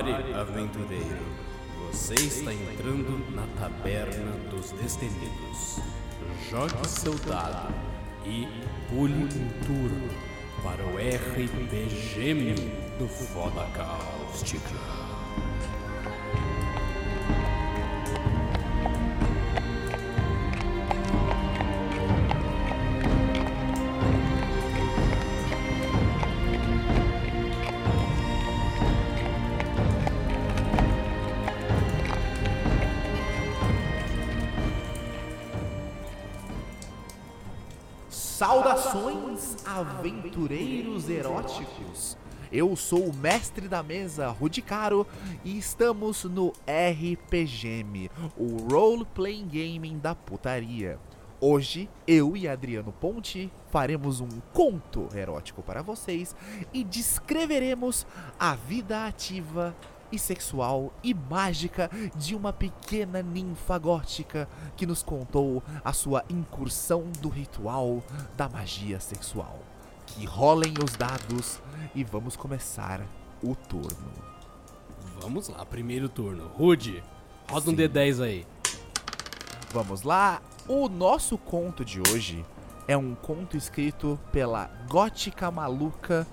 Pare, aventureiro. Você está entrando na Taberna dos Destemidos. Jogue seu dado e pule um turno para o RPG do Foda Cáustica. Saudações, aventureiros eróticos! Eu sou o mestre da mesa, Rudicaro, e estamos no RPGM, o Role Playing Gaming da putaria. Hoje, eu e Adriano Ponte faremos um conto erótico para vocês e descreveremos a vida ativa e sexual e mágica de uma pequena ninfa gótica que nos contou a sua incursão do ritual da magia sexual. Que rolem os dados e vamos começar o turno. Vamos lá, primeiro turno. Rude, roda um Sim. D10 aí. Vamos lá, o nosso conto de hoje é um conto escrito pela gótica maluca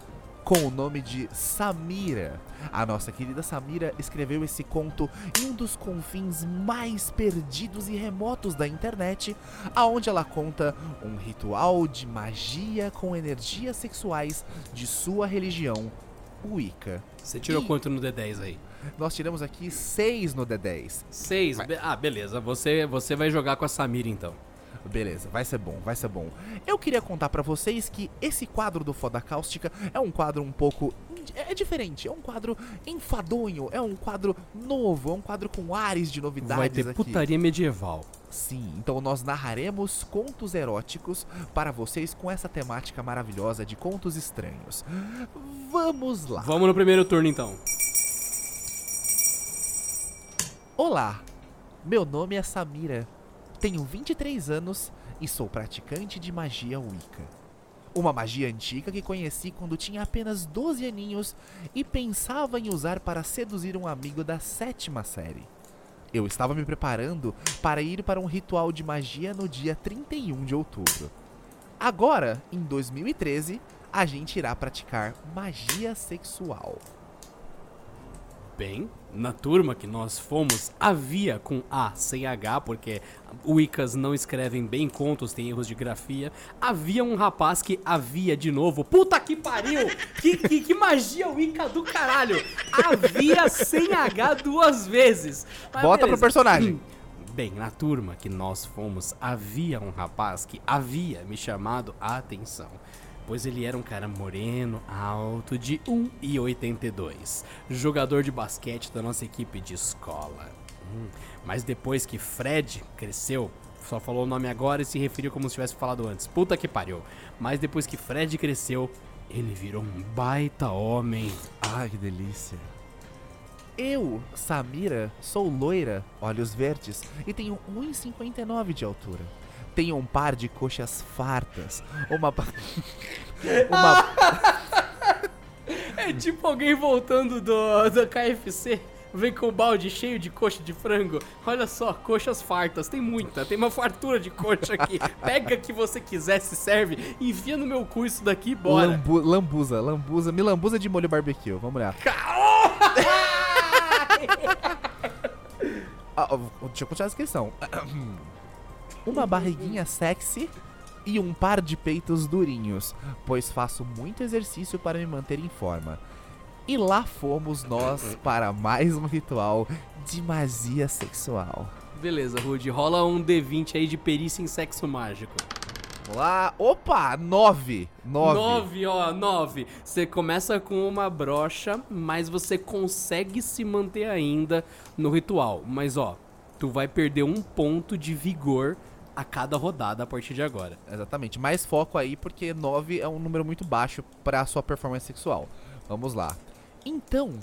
com o nome de Samira. A nossa querida Samira escreveu esse conto em um dos confins mais perdidos e remotos da internet, aonde ela conta um ritual de magia com energias sexuais de sua religião, Wicca. Você tirou Ih. quanto no D10 aí? Nós tiramos aqui 6 no D10. Seis. Be- ah, beleza. Você, você vai jogar com a Samira então. Beleza, vai ser bom, vai ser bom. Eu queria contar pra vocês que esse quadro do Foda Cáustica é um quadro um pouco. É diferente, é um quadro enfadonho, é um quadro novo, é um quadro com ares de novidades vai ter aqui. putaria medieval. Sim, então nós narraremos contos eróticos para vocês com essa temática maravilhosa de contos estranhos. Vamos lá. Vamos no primeiro turno então. Olá, meu nome é Samira, tenho 23 anos e sou praticante de magia Wicca. Uma magia antiga que conheci quando tinha apenas 12 aninhos e pensava em usar para seduzir um amigo da sétima série. Eu estava me preparando para ir para um ritual de magia no dia 31 de outubro. Agora, em 2013, a gente irá praticar magia sexual. Bem, na turma que nós fomos, havia com A sem H, porque Wiccas não escrevem bem contos, tem erros de grafia. Havia um rapaz que havia de novo. Puta que pariu! Que, que, que magia Wicca do caralho! Havia sem H duas vezes. Mas pro beleza. personagem. Bem, na turma que nós fomos, havia um rapaz que havia me chamado a atenção. Pois ele era um cara moreno, alto, de 1,82. Jogador de basquete da nossa equipe de escola. Hum, Mas depois que Fred cresceu, só falou o nome agora e se referiu como se tivesse falado antes. Puta que pariu. Mas depois que Fred cresceu, ele virou um baita homem. Ai, que delícia. Eu, Samira, sou loira, olhos verdes e tenho 1,59 de altura. Tenho um par de coxas fartas, uma. uma. É tipo alguém voltando do, do KFC. Vem com um balde cheio de coxa de frango. Olha só, coxas fartas. Tem muita, tem uma fartura de coxa aqui. Pega que você quiser, se serve. Enfia no meu cu isso daqui e bora. Lambu- lambuza, lambuza, me lambuza de molho barbecue, vamos lá. Ah, deixa eu continuar a descrição. Uma barriguinha sexy e um par de peitos durinhos, pois faço muito exercício para me manter em forma. E lá fomos nós para mais um ritual de magia sexual. Beleza, Rude. Rola um D20 aí de perícia em sexo mágico. Vamos lá. Opa, nove. Nove. Nove, ó, nove. Você começa com uma brocha, mas você consegue se manter ainda no ritual. Mas ó, tu vai perder um ponto de vigor a cada rodada a partir de agora. Exatamente. Mais foco aí, porque 9 é um número muito baixo para sua performance sexual. Vamos lá. Então,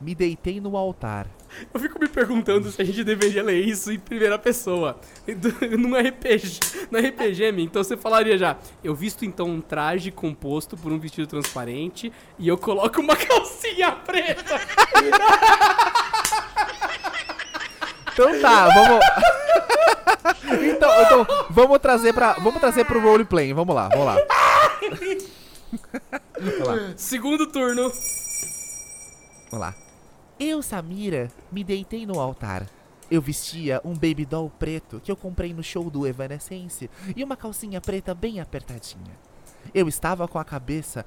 me deitei no altar. Eu fico me perguntando se a gente deveria ler isso em primeira pessoa. Num RPG, no RPG, então você falaria já, eu visto então um traje composto por um vestido transparente e eu coloco uma calcinha preta. Então tá, vamos. então, então, vamos trazer para, vamos trazer pro roleplay. Vamos lá, vamos lá. vamos lá. Segundo turno. Vamos lá. Eu, Samira, me deitei no altar. Eu vestia um baby doll preto que eu comprei no show do Evanescence e uma calcinha preta bem apertadinha. Eu estava com a cabeça,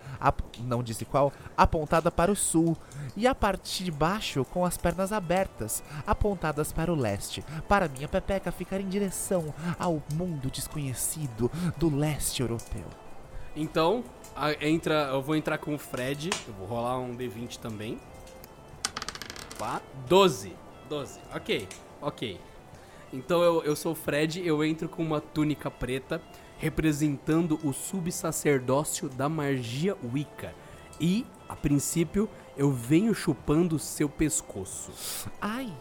não disse qual, apontada para o sul e a parte de baixo com as pernas abertas, apontadas para o leste, para minha pepeca ficar em direção ao mundo desconhecido do leste europeu. Então, entra, eu vou entrar com o Fred, eu vou rolar um D20 também. Vá, 12. 12. Ok, ok. Então eu, eu sou o Fred, eu entro com uma túnica preta representando o subsacerdócio da magia Wicca. E, a princípio, eu venho chupando seu pescoço. Ai!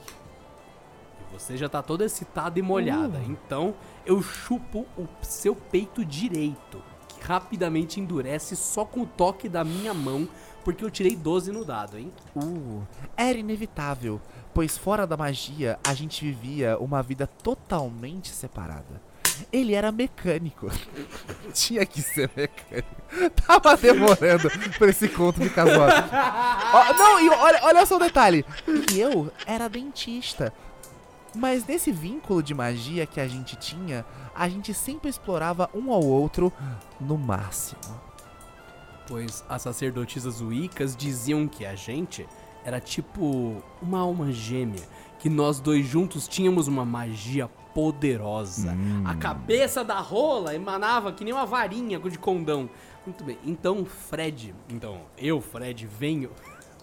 Você já tá toda excitada e molhada. Uh. Então, eu chupo o seu peito direito, que rapidamente endurece só com o toque da minha mão, porque eu tirei 12 no dado, hein? Uh, era inevitável, pois fora da magia a gente vivia uma vida totalmente separada. Ele era mecânico. Tinha que ser mecânico. Tava demorando pra esse conto de casual. não, e olha, olha só o detalhe. E eu era dentista. Mas nesse vínculo de magia que a gente tinha, a gente sempre explorava um ao outro no máximo. Pois as sacerdotisas Wiccas diziam que a gente era tipo uma alma gêmea, que nós dois juntos tínhamos uma magia poderosa. Hum. A cabeça da rola emanava que nem uma varinha de condão. Muito bem. Então, Fred. Então, eu, Fred, venho.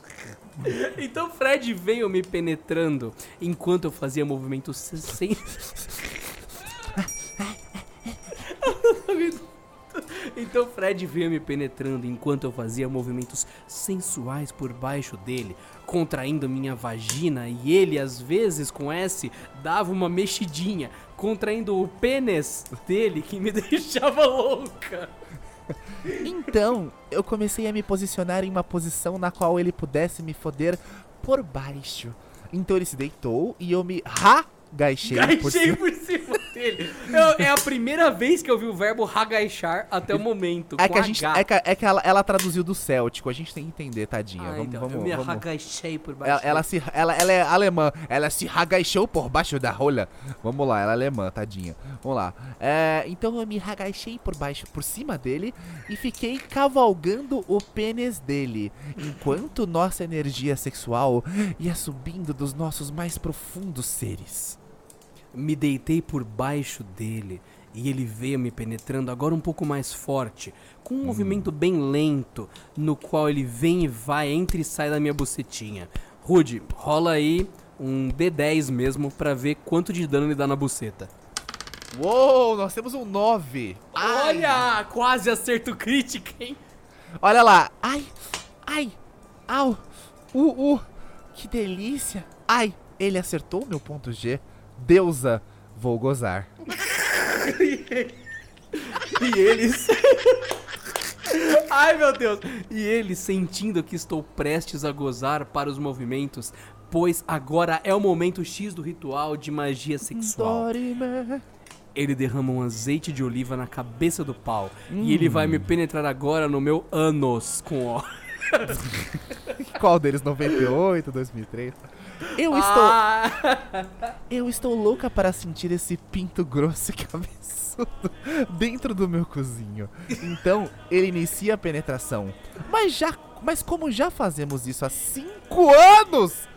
então, Fred veio me penetrando enquanto eu fazia movimentos sem. Então Fred veio me penetrando enquanto eu fazia movimentos sensuais por baixo dele, contraindo minha vagina e ele às vezes com S dava uma mexidinha, contraindo o pênis dele que me deixava louca. Então, eu comecei a me posicionar em uma posição na qual ele pudesse me foder por baixo. Então ele se deitou e eu me ra Gaixei, Gaixei por cima. por cima dele. Eu, é a primeira vez que eu vi o verbo ragaixar até o momento. É que a gente. É que, é que ela, ela, traduziu do céltico, a gente tem que entender, tadinha. Ah, vamos, então, vamos, eu me ragaixei por baixo. Ela, ela, se, ela, ela é alemã, ela se ragaixou por baixo da rola. Vamos lá, ela é alemã, tadinha. Vamos lá. É, então eu me ragaixei por baixo, por cima dele e fiquei cavalgando o pênis dele, enquanto nossa energia sexual ia subindo dos nossos mais profundos seres. Me deitei por baixo dele e ele veio me penetrando agora um pouco mais forte, com um hum. movimento bem lento, no qual ele vem e vai, entra e sai da minha bucetinha. Rude, rola aí um D10 mesmo pra ver quanto de dano ele dá na buceta. Uou, nós temos um 9. Olha, ai. quase acerto crítico, hein? Olha lá. Ai, ai, au, uh, uh, que delícia. Ai, ele acertou meu ponto G. Deusa, vou gozar. e eles. Ai meu Deus! E ele sentindo que estou prestes a gozar para os movimentos, pois agora é o momento X do ritual de magia sexual. Ele derrama um azeite de oliva na cabeça do pau hum. e ele vai me penetrar agora no meu ânus com ó. Qual deles? 98, 2003? Eu estou. Ah. Eu estou louca para sentir esse pinto grosso e cabeçudo dentro do meu cozinho. Então, ele inicia a penetração. Mas já. Mas como já fazemos isso há cinco anos,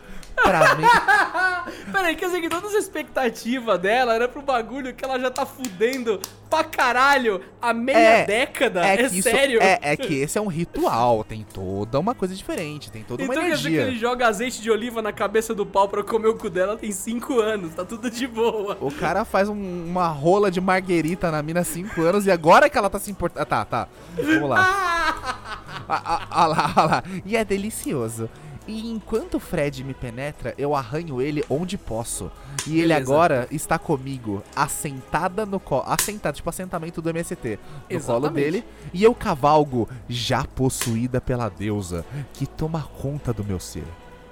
pra mim. Peraí, quer dizer que todas as expectativas dela era pro bagulho que ela já tá fudendo pra caralho há meia é, década? É, é sério? é, é, que esse é um ritual, tem toda uma coisa diferente, tem toda então uma energia. Então quer dizer que ele joga azeite de oliva na cabeça do pau pra comer o cu dela tem 5 anos, tá tudo de boa. O cara faz um, uma rola de marguerita na mina há 5 anos e agora que ela tá se importando... Ah, tá, tá, vamos lá. ah, ah, ah, lá, ah lá. E é delicioso. E enquanto o Fred me penetra, eu arranho ele onde posso. E ele Beleza. agora está comigo, assentada no colo. Assentada, tipo assentamento do MST. No colo Exatamente. dele. E eu cavalgo, já possuída pela deusa, que toma conta do meu ser.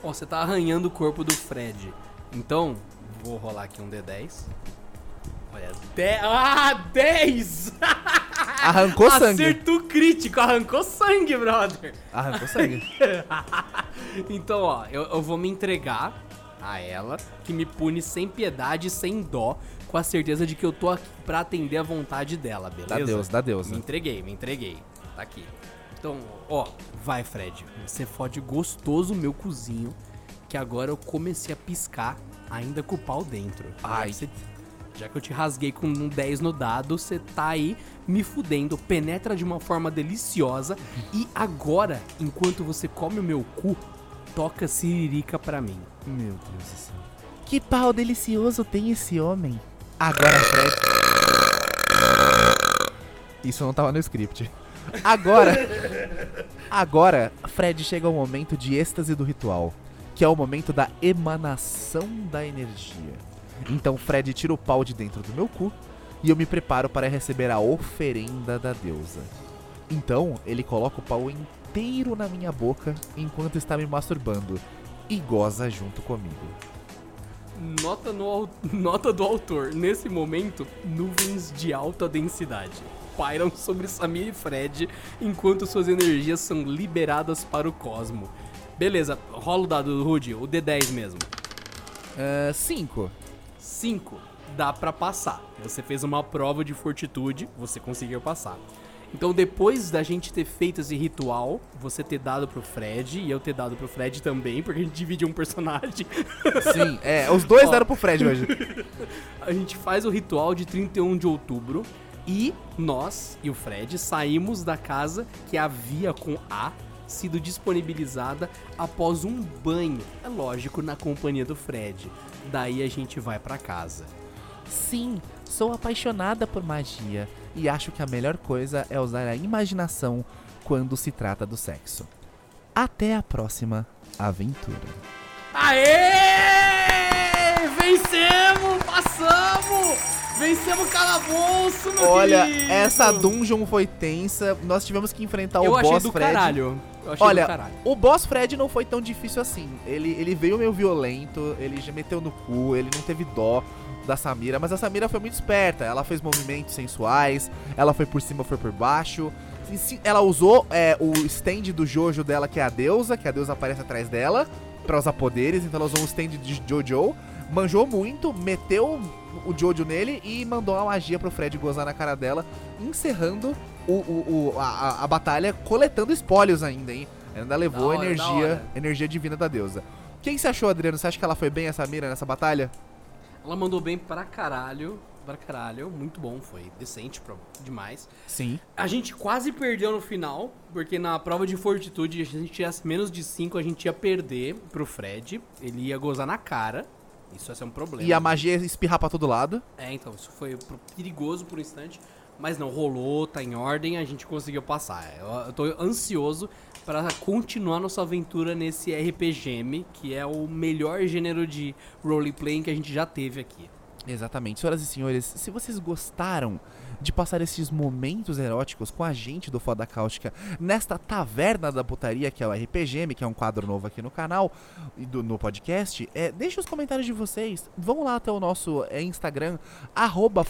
Ó, você tá arranhando o corpo do Fred. Então, vou rolar aqui um D10. Olha, 10. Ah, 10! Arrancou sangue. Acerto crítico, arrancou sangue, brother. Arrancou sangue. Então, ó, eu, eu vou me entregar a ela, que me pune sem piedade, sem dó, com a certeza de que eu tô aqui pra atender a vontade dela, beleza? Da deusa, da deusa. Me entreguei, me entreguei. Tá aqui. Então, ó, vai, Fred. Você fode gostoso meu cozinho, que agora eu comecei a piscar, ainda com o pau dentro. Ai. Você- já que eu te rasguei com um 10 no dado, você tá aí me fudendo, penetra de uma forma deliciosa e agora, enquanto você come o meu cu, toca siririca pra mim. Meu Deus do céu. Que pau delicioso tem esse homem. Agora, Fred. Isso não tava no script. Agora. Agora, Fred chega ao momento de êxtase do ritual, que é o momento da emanação da energia. Então, Fred tira o pau de dentro do meu cu e eu me preparo para receber a oferenda da deusa. Então, ele coloca o pau inteiro na minha boca enquanto está me masturbando e goza junto comigo. Nota, no, nota do autor. Nesse momento, nuvens de alta densidade pairam sobre Samir e Fred enquanto suas energias são liberadas para o cosmo. Beleza, rola o dado do Rudy, o D10 mesmo. 5. 5. Dá pra passar. Você fez uma prova de fortitude, você conseguiu passar. Então, depois da gente ter feito esse ritual, você ter dado pro Fred e eu ter dado pro Fred também, porque a gente dividiu um personagem. Sim, é, os dois Ó. deram pro Fred hoje. A gente faz o ritual de 31 de outubro e nós e o Fred saímos da casa que havia com A sido disponibilizada após um banho. É lógico, na companhia do Fred. Daí a gente vai pra casa. Sim, sou apaixonada por magia e acho que a melhor coisa é usar a imaginação quando se trata do sexo. Até a próxima aventura. Aê! Vencemos! Passamos! Vencemos o calabouço, meu Olha, querido! essa dungeon foi tensa. Nós tivemos que enfrentar Eu o boss do Fred. caralho. Eu achei Olha, do caralho. o boss Fred não foi tão difícil assim. Ele, ele veio meio violento, ele já meteu no cu, ele não teve dó da Samira, mas a Samira foi muito esperta. Ela fez movimentos sensuais, ela foi por cima, foi por baixo. E Ela usou é, o stand do Jojo dela, que é a deusa, que a deusa aparece atrás dela, pra usar poderes. Então ela usou o stand de Jojo, manjou muito, meteu o Jojo nele e mandou uma magia pro Fred gozar na cara dela, encerrando o, o- o- a, a- a batalha, coletando espólios ainda, hein? Ainda levou hora, energia, energia divina da deusa. Quem você achou, Adriano? Você acha que ela foi bem, essa mira, nessa batalha? Ela mandou bem pra caralho. Pra caralho. Muito bom, foi decente pra, demais. Sim. A gente quase perdeu no final, porque na prova de fortitude, a gente tivesse menos de 5, a gente ia perder pro Fred. Ele ia gozar na cara. Isso ia ser um problema. E a magia ia espirrar pra todo lado. É, então, isso foi perigoso por um instante. Mas não, rolou, tá em ordem, a gente conseguiu passar. Eu, eu tô ansioso pra continuar nossa aventura nesse RPGM, que é o melhor gênero de roleplay que a gente já teve aqui. Exatamente. Senhoras e senhores, se vocês gostaram de passar esses momentos eróticos com a gente do Foda Cáustica nesta taverna da putaria, que é o RPGM, que é um quadro novo aqui no canal e do, no podcast, é, deixe os comentários de vocês. Vão lá até o nosso é, Instagram, arroba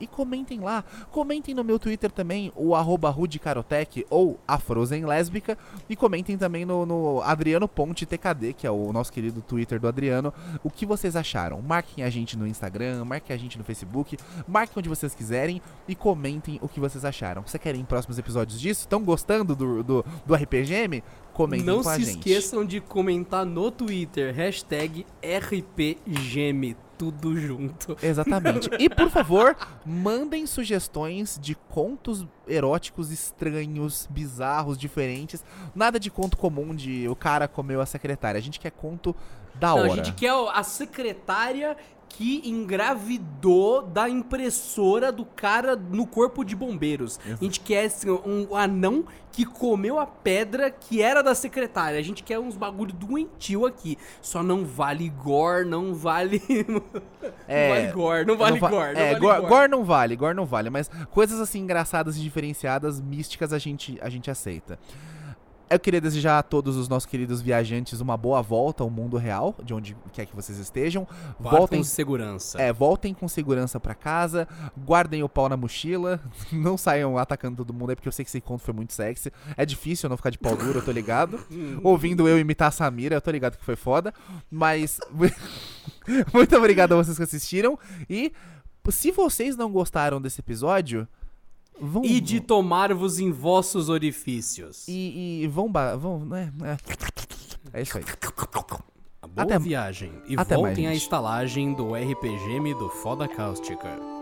e comentem lá. Comentem no meu Twitter também, o arroba RudiCarotec ou a Frozen Lésbica. E comentem também no, no Adriano Ponte TKD, que é o nosso querido Twitter do Adriano, o que vocês acharam. Marquem a gente no Instagram, marquem a gente no Facebook, marquem onde vocês quiserem e comentem o que vocês acharam. Você querem próximos episódios disso? Estão gostando do, do, do RPGM? Comentem Não com a se gente. esqueçam de comentar no Twitter, hashtag RPGM, tudo junto. Exatamente. E por favor, mandem sugestões de contos eróticos estranhos, bizarros, diferentes. Nada de conto comum de o cara comeu a secretária. A gente quer conto Da Não, hora. a gente quer a secretária que engravidou da impressora do cara no corpo de bombeiros. A gente quer assim, um anão que comeu a pedra que era da secretária. A gente quer uns bagulho doentio aqui. Só não vale gore, não vale. É, não vale gore, não vale Não va- gore. Não é, vale gore, gore. gore não vale, gore não vale, mas coisas assim engraçadas e diferenciadas, místicas, a gente, a gente aceita. Eu queria desejar a todos os nossos queridos viajantes uma boa volta ao mundo real, de onde quer que vocês estejam. Vá voltem com segurança. É, voltem com segurança pra casa, guardem o pau na mochila, não saiam atacando todo mundo aí, porque eu sei que esse conto foi muito sexy. É difícil eu não ficar de pau duro, eu tô ligado. Ouvindo eu imitar a Samira, eu tô ligado que foi foda. Mas. muito obrigado a vocês que assistiram. E se vocês não gostaram desse episódio, vão. E de tomar-vos em vossos orifícios. E, e vão. vão né, é. é isso aí. Boa Até- viagem. E até mais, voltem à gente. estalagem do RPGM do Foda Cáustica.